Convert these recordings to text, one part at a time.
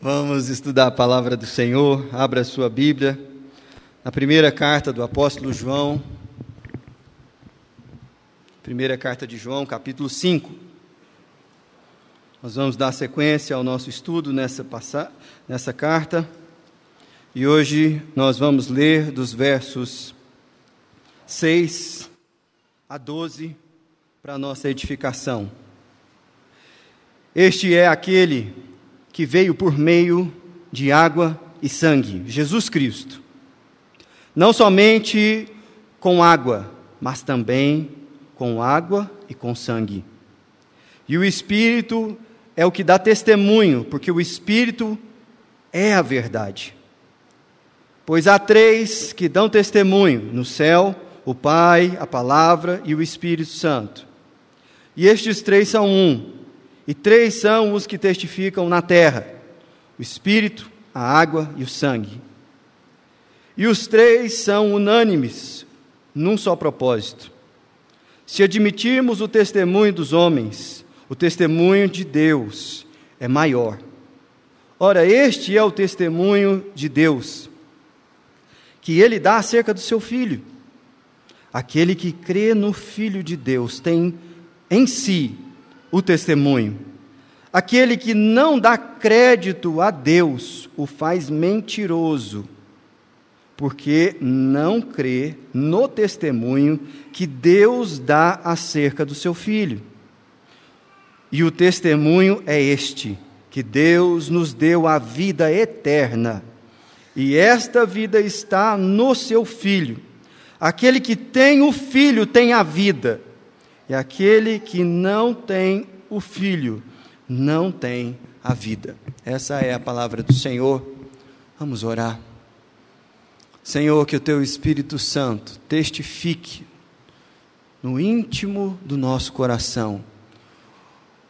Vamos estudar a palavra do Senhor. Abra a sua Bíblia. Na primeira carta do apóstolo João. Primeira carta de João, capítulo 5. Nós vamos dar sequência ao nosso estudo nessa, nessa carta. E hoje nós vamos ler dos versos 6 a 12 para a nossa edificação. Este é aquele que veio por meio de água e sangue, Jesus Cristo. Não somente com água, mas também com água e com sangue. E o Espírito é o que dá testemunho, porque o Espírito é a verdade. Pois há três que dão testemunho no céu: o Pai, a Palavra e o Espírito Santo. E estes três são um. E três são os que testificam na terra: o Espírito, a água e o sangue. E os três são unânimes num só propósito. Se admitirmos o testemunho dos homens, o testemunho de Deus é maior. Ora, este é o testemunho de Deus, que ele dá acerca do seu filho. Aquele que crê no Filho de Deus tem em si o testemunho. Aquele que não dá crédito a Deus o faz mentiroso, porque não crê no testemunho que Deus dá acerca do seu filho. E o testemunho é este: que Deus nos deu a vida eterna, e esta vida está no seu filho. Aquele que tem o filho tem a vida. E aquele que não tem o filho não tem a vida. Essa é a palavra do Senhor. Vamos orar. Senhor, que o teu Espírito Santo testifique no íntimo do nosso coração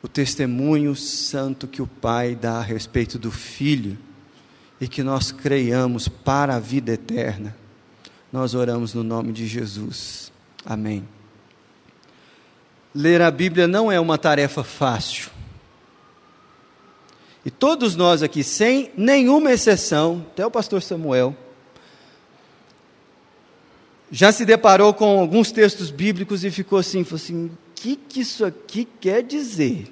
o testemunho santo que o Pai dá a respeito do Filho e que nós creiamos para a vida eterna. Nós oramos no nome de Jesus. Amém. Ler a Bíblia não é uma tarefa fácil. E todos nós aqui, sem nenhuma exceção, até o pastor Samuel, já se deparou com alguns textos bíblicos e ficou assim, falou assim, o que, que isso aqui quer dizer?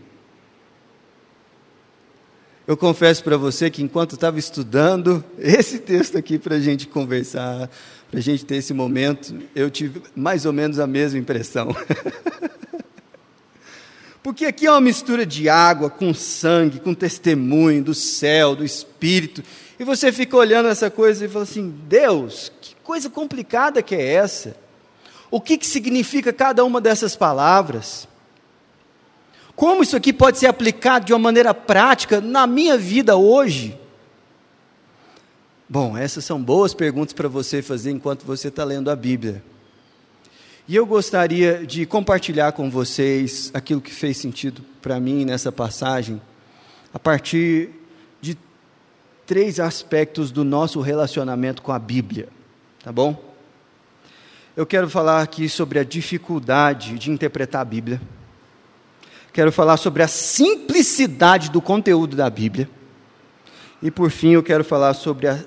Eu confesso para você que enquanto estava estudando esse texto aqui para a gente conversar, para a gente ter esse momento, eu tive mais ou menos a mesma impressão. Porque aqui é uma mistura de água com sangue, com testemunho do céu, do Espírito. E você fica olhando essa coisa e fala assim: Deus, que coisa complicada que é essa? O que, que significa cada uma dessas palavras? Como isso aqui pode ser aplicado de uma maneira prática na minha vida hoje? Bom, essas são boas perguntas para você fazer enquanto você está lendo a Bíblia. E eu gostaria de compartilhar com vocês aquilo que fez sentido para mim nessa passagem, a partir de três aspectos do nosso relacionamento com a Bíblia, tá bom? Eu quero falar aqui sobre a dificuldade de interpretar a Bíblia. Quero falar sobre a simplicidade do conteúdo da Bíblia. E por fim, eu quero falar sobre a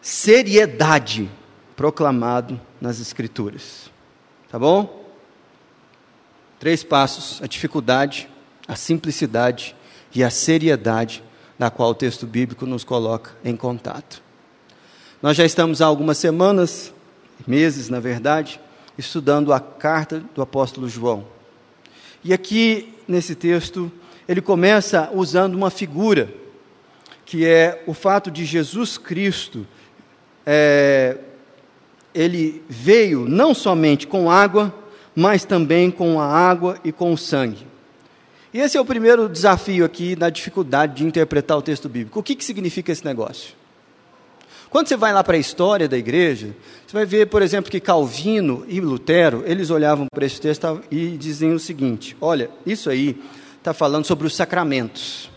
seriedade proclamado nas Escrituras. Tá bom? Três passos: a dificuldade, a simplicidade e a seriedade da qual o texto bíblico nos coloca em contato. Nós já estamos há algumas semanas, meses na verdade, estudando a carta do apóstolo João. E aqui, nesse texto, ele começa usando uma figura, que é o fato de Jesus Cristo é, ele veio não somente com água, mas também com a água e com o sangue. E esse é o primeiro desafio aqui na dificuldade de interpretar o texto bíblico. O que, que significa esse negócio? Quando você vai lá para a história da igreja, você vai ver, por exemplo, que Calvino e Lutero, eles olhavam para esse texto e diziam o seguinte: olha, isso aí está falando sobre os sacramentos.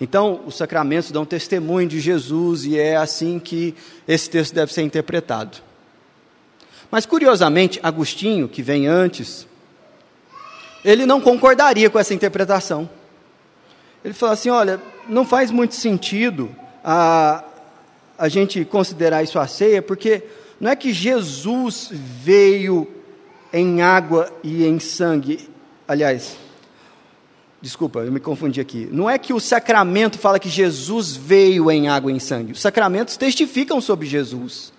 Então, os sacramentos dão testemunho de Jesus e é assim que esse texto deve ser interpretado. Mas curiosamente, Agostinho, que vem antes, ele não concordaria com essa interpretação. Ele fala assim: olha, não faz muito sentido a, a gente considerar isso a ceia, porque não é que Jesus veio em água e em sangue. Aliás, desculpa, eu me confundi aqui. Não é que o sacramento fala que Jesus veio em água e em sangue. Os sacramentos testificam sobre Jesus.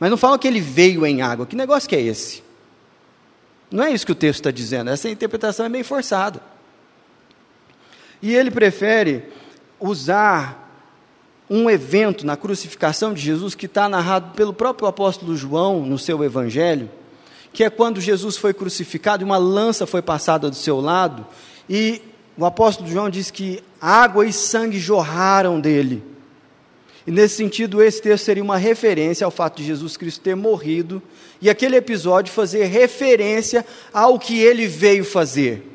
Mas não falam que ele veio em água. Que negócio que é esse? Não é isso que o texto está dizendo. Essa interpretação é meio forçada. E ele prefere usar um evento na crucificação de Jesus que está narrado pelo próprio apóstolo João no seu evangelho, que é quando Jesus foi crucificado e uma lança foi passada do seu lado, e o apóstolo João diz que água e sangue jorraram dele. E nesse sentido, esse texto seria uma referência ao fato de Jesus Cristo ter morrido e aquele episódio fazer referência ao que ele veio fazer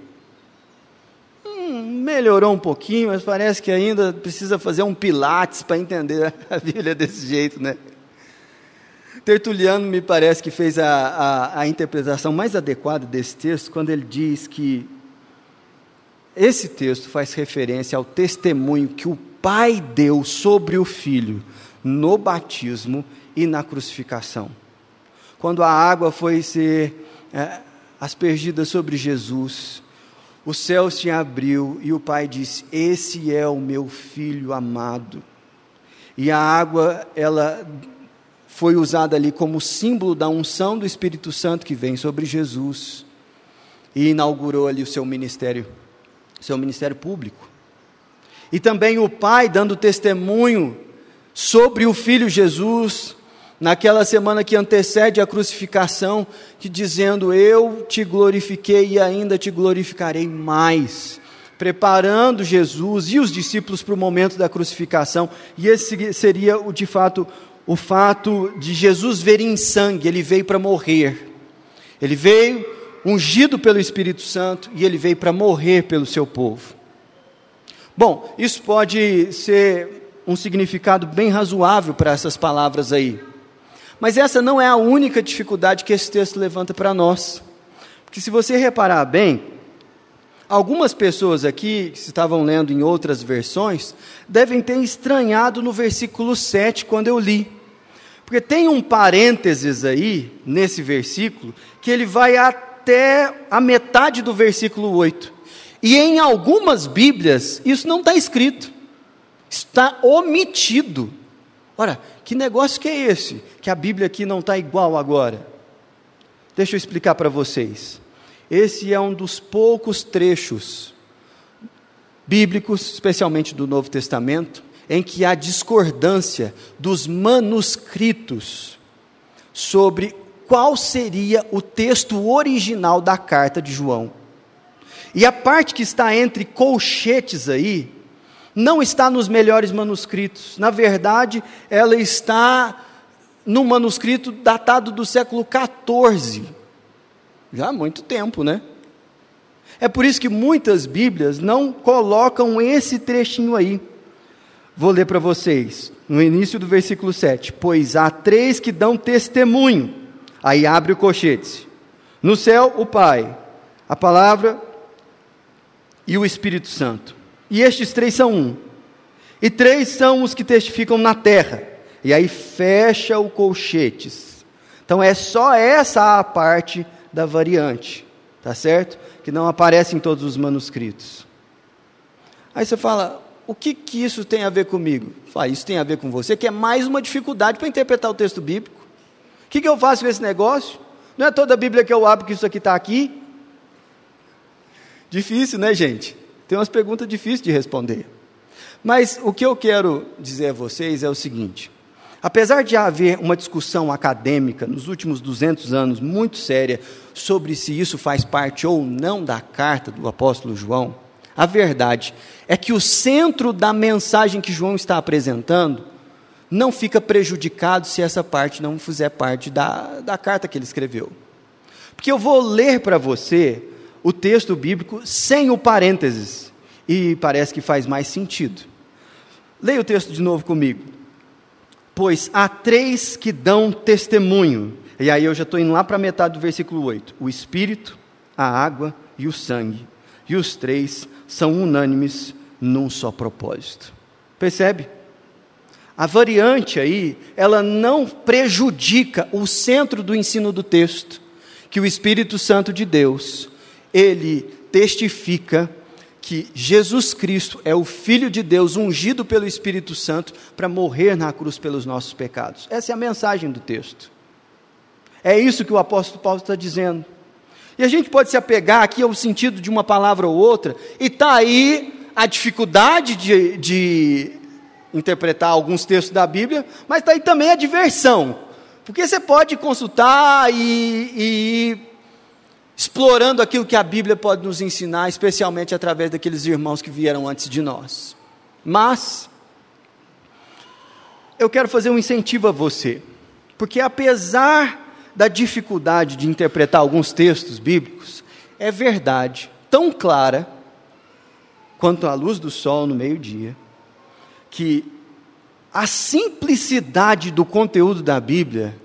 melhorou um pouquinho, mas parece que ainda precisa fazer um pilates para entender a Bíblia desse jeito, né? Tertuliano me parece que fez a, a, a interpretação mais adequada desse texto quando ele diz que esse texto faz referência ao testemunho que o Pai deu sobre o Filho no batismo e na crucificação. Quando a água foi ser é, aspergida sobre Jesus, o céu se abriu e o pai disse: Esse é o meu filho amado. E a água, ela foi usada ali como símbolo da unção do Espírito Santo que vem sobre Jesus e inaugurou ali o seu ministério, seu ministério público. E também o pai dando testemunho sobre o filho Jesus, naquela semana que antecede a crucificação, que dizendo: Eu te glorifiquei e ainda te glorificarei mais. Preparando Jesus e os discípulos para o momento da crucificação, e esse seria o de fato o fato de Jesus ver em sangue, ele veio para morrer. Ele veio ungido pelo Espírito Santo e ele veio para morrer pelo seu povo. Bom, isso pode ser um significado bem razoável para essas palavras aí. Mas essa não é a única dificuldade que esse texto levanta para nós. Porque se você reparar bem, algumas pessoas aqui, que estavam lendo em outras versões, devem ter estranhado no versículo 7 quando eu li. Porque tem um parênteses aí, nesse versículo, que ele vai até a metade do versículo 8. E em algumas Bíblias, isso não está escrito, está omitido. Ora, que negócio que é esse? Que a Bíblia aqui não está igual agora. Deixa eu explicar para vocês. Esse é um dos poucos trechos bíblicos, especialmente do Novo Testamento, em que há discordância dos manuscritos sobre qual seria o texto original da carta de João. E a parte que está entre colchetes aí, não está nos melhores manuscritos. Na verdade, ela está num manuscrito datado do século XIV. Já há muito tempo, né? É por isso que muitas Bíblias não colocam esse trechinho aí. Vou ler para vocês, no início do versículo 7. Pois há três que dão testemunho. Aí abre o cochete. No céu, o Pai, a palavra e o Espírito Santo. E estes três são um. E três são os que testificam na terra. E aí fecha o colchetes. Então é só essa a parte da variante, tá certo? Que não aparece em todos os manuscritos. Aí você fala, o que, que isso tem a ver comigo? Fala, isso tem a ver com você, que é mais uma dificuldade para interpretar o texto bíblico. O que, que eu faço com esse negócio? Não é toda a Bíblia que eu abro que isso aqui está aqui? Difícil, né, gente? Tem umas perguntas difíceis de responder. Mas o que eu quero dizer a vocês é o seguinte: apesar de haver uma discussão acadêmica nos últimos 200 anos muito séria sobre se isso faz parte ou não da carta do apóstolo João, a verdade é que o centro da mensagem que João está apresentando não fica prejudicado se essa parte não fizer parte da, da carta que ele escreveu. Porque eu vou ler para você o texto bíblico sem o parênteses, e parece que faz mais sentido. Leia o texto de novo comigo. Pois há três que dão testemunho, e aí eu já estou indo lá para a metade do versículo 8: o Espírito, a água e o sangue, e os três são unânimes num só propósito. Percebe? A variante aí, ela não prejudica o centro do ensino do texto, que o Espírito Santo de Deus, ele testifica que Jesus Cristo é o Filho de Deus, ungido pelo Espírito Santo, para morrer na cruz pelos nossos pecados. Essa é a mensagem do texto. É isso que o apóstolo Paulo está dizendo. E a gente pode se apegar aqui ao sentido de uma palavra ou outra, e está aí a dificuldade de, de interpretar alguns textos da Bíblia, mas está aí também a diversão. Porque você pode consultar e, e explorando aquilo que a Bíblia pode nos ensinar, especialmente através daqueles irmãos que vieram antes de nós. Mas, eu quero fazer um incentivo a você, porque apesar da dificuldade de interpretar alguns textos bíblicos, é verdade tão clara quanto a luz do sol no meio-dia, que a simplicidade do conteúdo da Bíblia,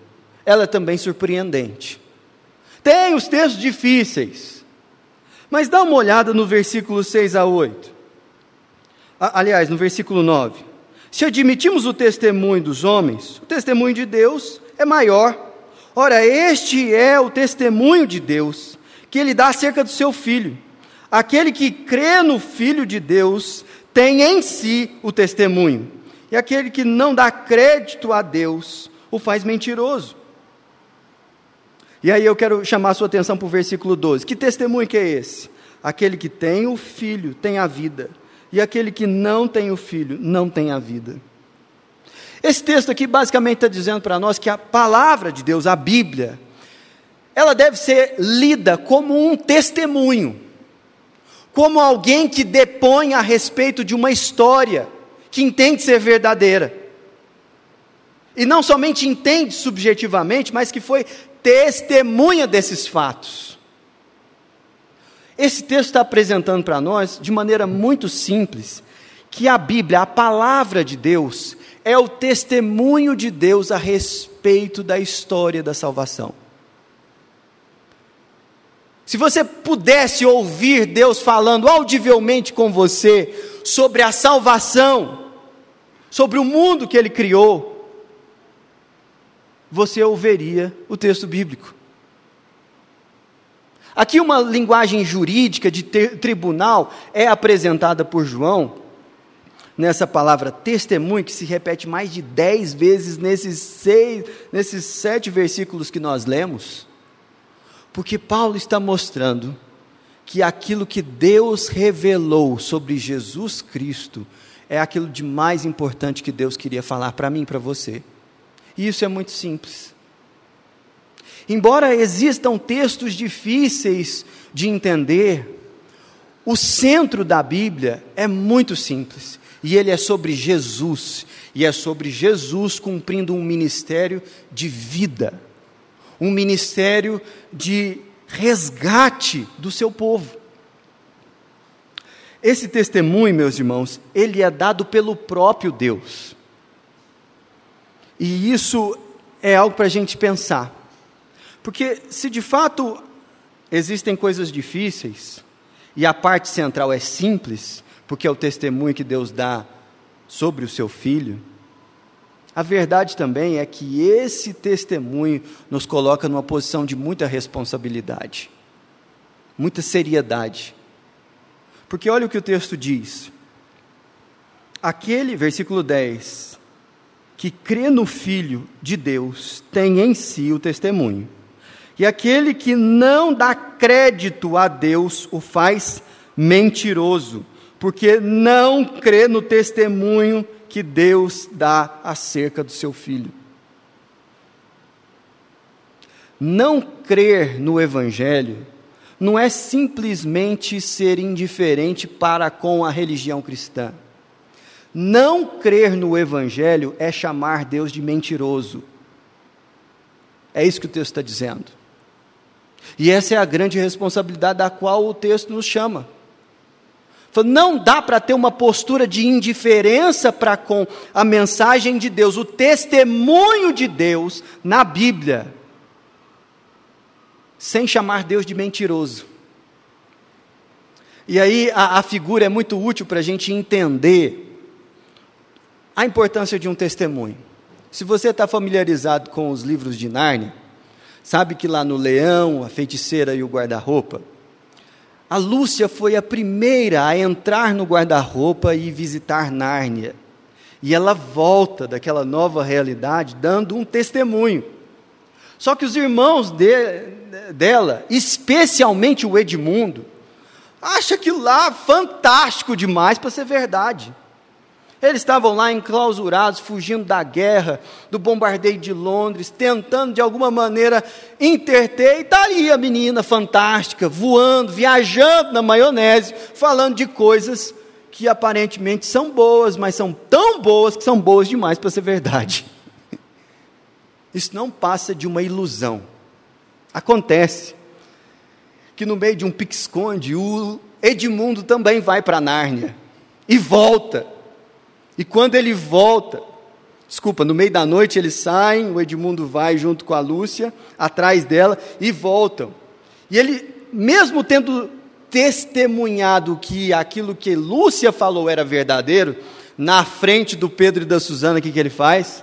ela é também surpreendente. Tem os textos difíceis, mas dá uma olhada no versículo 6 a 8. Aliás, no versículo 9. Se admitimos o testemunho dos homens, o testemunho de Deus é maior. Ora, este é o testemunho de Deus, que ele dá acerca do seu filho. Aquele que crê no Filho de Deus tem em si o testemunho, e aquele que não dá crédito a Deus o faz mentiroso. E aí eu quero chamar a sua atenção para o versículo 12. Que testemunho que é esse? Aquele que tem o filho tem a vida, e aquele que não tem o filho não tem a vida. Esse texto aqui basicamente está dizendo para nós que a palavra de Deus, a Bíblia, ela deve ser lida como um testemunho como alguém que depõe a respeito de uma história que entende ser verdadeira. E não somente entende subjetivamente, mas que foi testemunha desses fatos. Esse texto está apresentando para nós, de maneira muito simples, que a Bíblia, a palavra de Deus, é o testemunho de Deus a respeito da história da salvação. Se você pudesse ouvir Deus falando audivelmente com você sobre a salvação, sobre o mundo que Ele criou, você ouviria o texto bíblico. Aqui, uma linguagem jurídica de tribunal é apresentada por João, nessa palavra testemunho, que se repete mais de dez vezes nesses, seis, nesses sete versículos que nós lemos. Porque Paulo está mostrando que aquilo que Deus revelou sobre Jesus Cristo é aquilo de mais importante que Deus queria falar para mim e para você. E isso é muito simples. Embora existam textos difíceis de entender, o centro da Bíblia é muito simples. E ele é sobre Jesus. E é sobre Jesus cumprindo um ministério de vida um ministério de resgate do seu povo. Esse testemunho, meus irmãos, ele é dado pelo próprio Deus. E isso é algo para a gente pensar. Porque se de fato existem coisas difíceis, e a parte central é simples, porque é o testemunho que Deus dá sobre o seu filho, a verdade também é que esse testemunho nos coloca numa posição de muita responsabilidade, muita seriedade. Porque olha o que o texto diz. Aquele, versículo 10, que crê no Filho de Deus tem em si o testemunho. E aquele que não dá crédito a Deus o faz mentiroso, porque não crê no testemunho que Deus dá acerca do seu filho. Não crer no Evangelho não é simplesmente ser indiferente para com a religião cristã. Não crer no Evangelho é chamar Deus de mentiroso. É isso que o texto está dizendo. E essa é a grande responsabilidade da qual o texto nos chama. Não dá para ter uma postura de indiferença para com a mensagem de Deus, o testemunho de Deus na Bíblia, sem chamar Deus de mentiroso. E aí a, a figura é muito útil para a gente entender a importância de um testemunho. Se você está familiarizado com os livros de Nárnia, sabe que lá no Leão, a Feiticeira e o Guarda-Roupa, a Lúcia foi a primeira a entrar no guarda-roupa e visitar Nárnia. E ela volta daquela nova realidade dando um testemunho. Só que os irmãos de, dela, especialmente o Edmundo, acham aquilo lá fantástico demais para ser verdade. Eles estavam lá enclausurados, fugindo da guerra, do bombardeio de Londres, tentando de alguma maneira interter, e está ali a menina fantástica, voando, viajando na maionese, falando de coisas que aparentemente são boas, mas são tão boas que são boas demais para ser verdade. Isso não passa de uma ilusão. Acontece que no meio de um pique-esconde, o Edmundo também vai para Nárnia e volta e quando ele volta, desculpa, no meio da noite eles saem, o Edmundo vai junto com a Lúcia, atrás dela, e voltam. E ele, mesmo tendo testemunhado que aquilo que Lúcia falou era verdadeiro, na frente do Pedro e da Suzana, o que, que ele faz?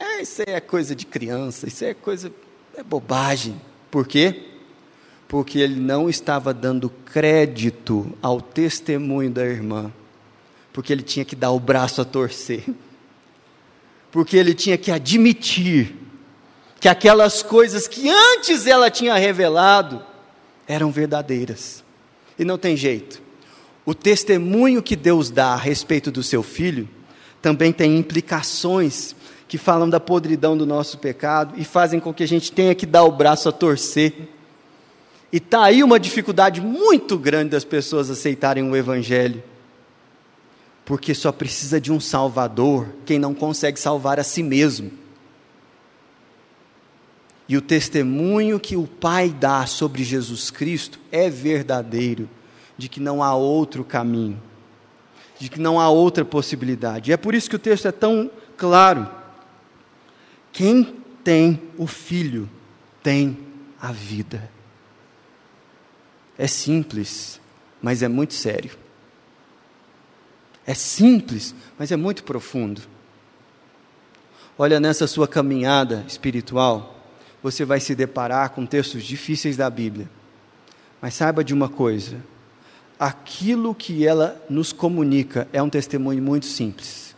É, isso é coisa de criança, isso é coisa, é bobagem. Por quê? Porque ele não estava dando crédito ao testemunho da irmã porque ele tinha que dar o braço a torcer, porque ele tinha que admitir que aquelas coisas que antes ela tinha revelado eram verdadeiras. E não tem jeito. O testemunho que Deus dá a respeito do seu filho também tem implicações que falam da podridão do nosso pecado e fazem com que a gente tenha que dar o braço a torcer. E está aí uma dificuldade muito grande das pessoas aceitarem o Evangelho porque só precisa de um Salvador quem não consegue salvar a si mesmo. E o testemunho que o Pai dá sobre Jesus Cristo é verdadeiro, de que não há outro caminho, de que não há outra possibilidade. E é por isso que o texto é tão claro. Quem tem o Filho tem a vida. É simples, mas é muito sério. É simples, mas é muito profundo. Olha, nessa sua caminhada espiritual, você vai se deparar com textos difíceis da Bíblia. Mas saiba de uma coisa: aquilo que ela nos comunica é um testemunho muito simples.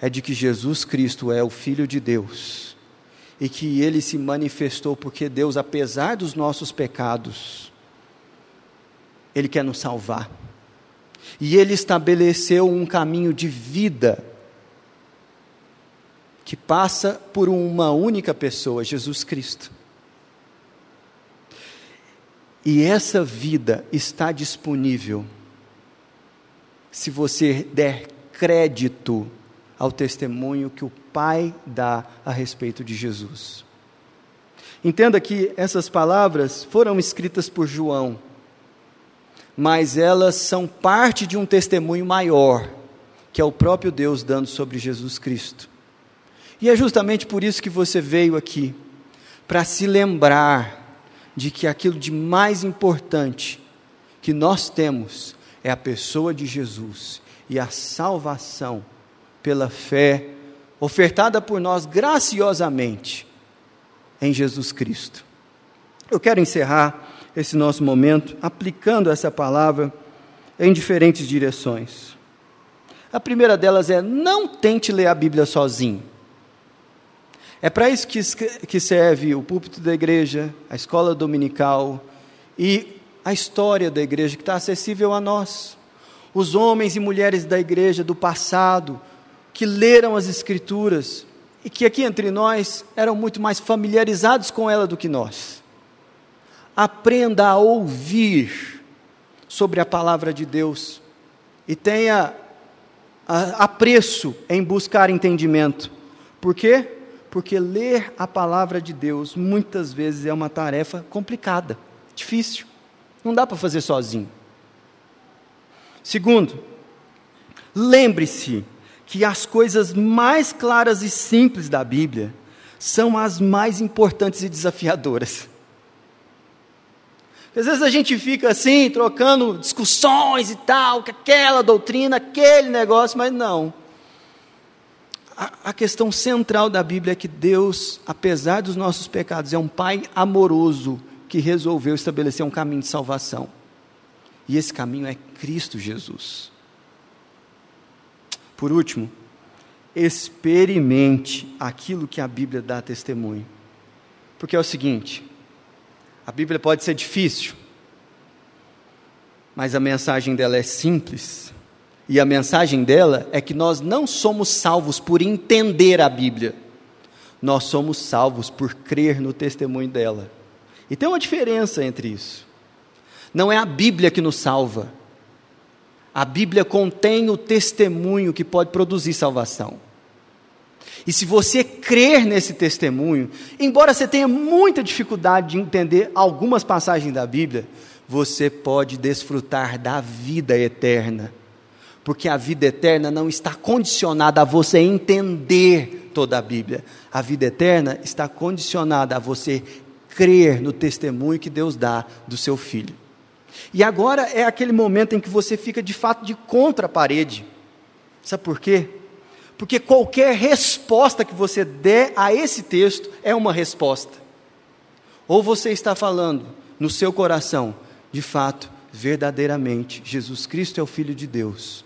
É de que Jesus Cristo é o Filho de Deus e que ele se manifestou porque Deus, apesar dos nossos pecados, ele quer nos salvar. E ele estabeleceu um caminho de vida que passa por uma única pessoa, Jesus Cristo. E essa vida está disponível se você der crédito ao testemunho que o Pai dá a respeito de Jesus. Entenda que essas palavras foram escritas por João mas elas são parte de um testemunho maior, que é o próprio Deus dando sobre Jesus Cristo. E é justamente por isso que você veio aqui, para se lembrar de que aquilo de mais importante que nós temos é a pessoa de Jesus e a salvação pela fé ofertada por nós graciosamente em Jesus Cristo. Eu quero encerrar esse nosso momento aplicando essa palavra em diferentes direções. A primeira delas é: não tente ler a Bíblia sozinho. É para isso que, que serve o púlpito da igreja, a escola dominical e a história da igreja que está acessível a nós. Os homens e mulheres da igreja do passado que leram as Escrituras e que aqui entre nós eram muito mais familiarizados com ela do que nós aprenda a ouvir sobre a palavra de Deus e tenha apreço em buscar entendimento. Por quê? Porque ler a palavra de Deus muitas vezes é uma tarefa complicada, difícil. Não dá para fazer sozinho. Segundo, lembre-se que as coisas mais claras e simples da Bíblia são as mais importantes e desafiadoras. Às vezes a gente fica assim, trocando discussões e tal, que aquela doutrina, aquele negócio, mas não. A, a questão central da Bíblia é que Deus, apesar dos nossos pecados, é um Pai amoroso que resolveu estabelecer um caminho de salvação. E esse caminho é Cristo Jesus. Por último, experimente aquilo que a Bíblia dá testemunho. Porque é o seguinte: a Bíblia pode ser difícil, mas a mensagem dela é simples. E a mensagem dela é que nós não somos salvos por entender a Bíblia, nós somos salvos por crer no testemunho dela. E tem uma diferença entre isso. Não é a Bíblia que nos salva, a Bíblia contém o testemunho que pode produzir salvação. E se você crer nesse testemunho, embora você tenha muita dificuldade de entender algumas passagens da Bíblia, você pode desfrutar da vida eterna. Porque a vida eterna não está condicionada a você entender toda a Bíblia. A vida eterna está condicionada a você crer no testemunho que Deus dá do seu filho. E agora é aquele momento em que você fica de fato de contra a parede. Sabe por quê? Porque qualquer resposta que você der a esse texto é uma resposta. Ou você está falando no seu coração, de fato, verdadeiramente, Jesus Cristo é o Filho de Deus.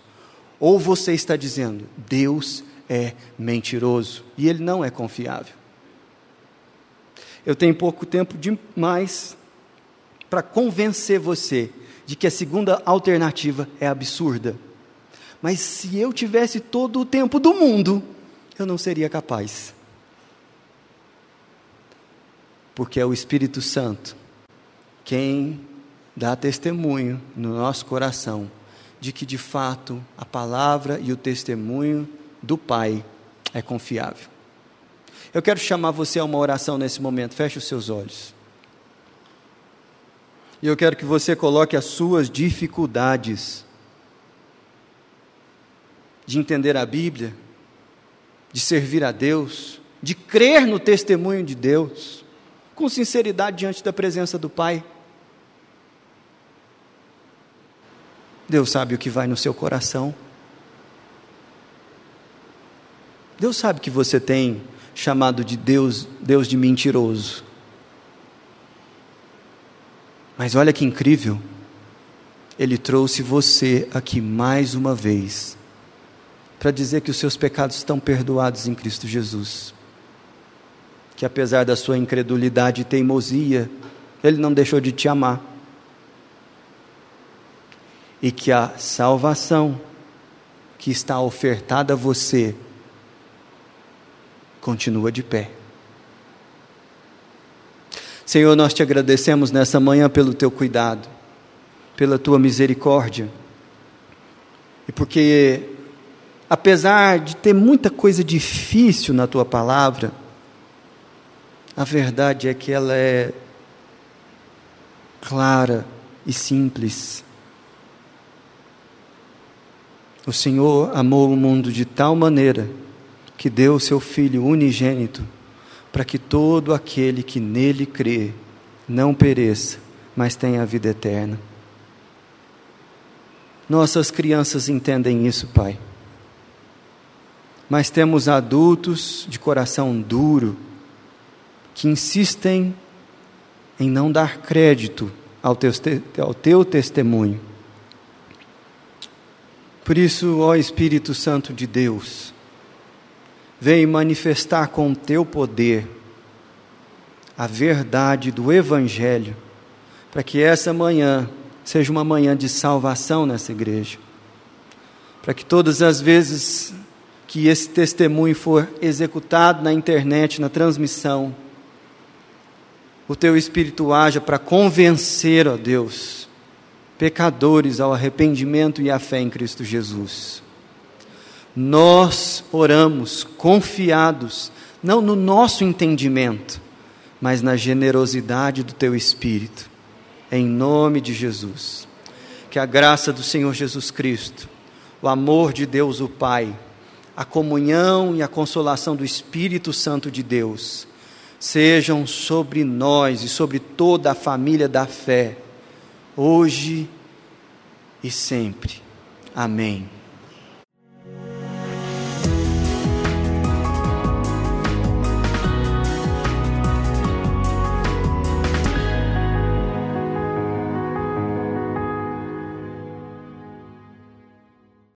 Ou você está dizendo, Deus é mentiroso e ele não é confiável. Eu tenho pouco tempo demais para convencer você de que a segunda alternativa é absurda. Mas se eu tivesse todo o tempo do mundo, eu não seria capaz. Porque é o Espírito Santo quem dá testemunho no nosso coração de que de fato a palavra e o testemunho do Pai é confiável. Eu quero chamar você a uma oração nesse momento. Feche os seus olhos. E eu quero que você coloque as suas dificuldades de entender a Bíblia, de servir a Deus, de crer no testemunho de Deus, com sinceridade diante da presença do Pai. Deus sabe o que vai no seu coração. Deus sabe que você tem chamado de Deus, Deus de mentiroso. Mas olha que incrível, Ele trouxe você aqui mais uma vez para dizer que os seus pecados estão perdoados em Cristo Jesus. Que apesar da sua incredulidade e teimosia, Ele não deixou de te amar. E que a salvação que está ofertada a você continua de pé. Senhor, nós te agradecemos nessa manhã pelo teu cuidado, pela tua misericórdia, e porque apesar de ter muita coisa difícil na tua palavra, a verdade é que ela é clara e simples. O Senhor amou o mundo de tal maneira que deu o seu Filho unigênito para que todo aquele que nele crê não pereça, mas tenha a vida eterna. Nossas crianças entendem isso, Pai mas temos adultos de coração duro que insistem em não dar crédito ao teu, ao teu testemunho. Por isso, ó Espírito Santo de Deus, vem manifestar com o teu poder a verdade do Evangelho, para que essa manhã seja uma manhã de salvação nessa igreja. Para que todas as vezes que esse testemunho for executado na internet, na transmissão, o teu Espírito haja para convencer, ó Deus, pecadores ao arrependimento e à fé em Cristo Jesus. Nós oramos confiados, não no nosso entendimento, mas na generosidade do teu Espírito, em nome de Jesus. Que a graça do Senhor Jesus Cristo, o amor de Deus o Pai, a comunhão e a consolação do Espírito Santo de Deus sejam sobre nós e sobre toda a família da fé, hoje e sempre. Amém.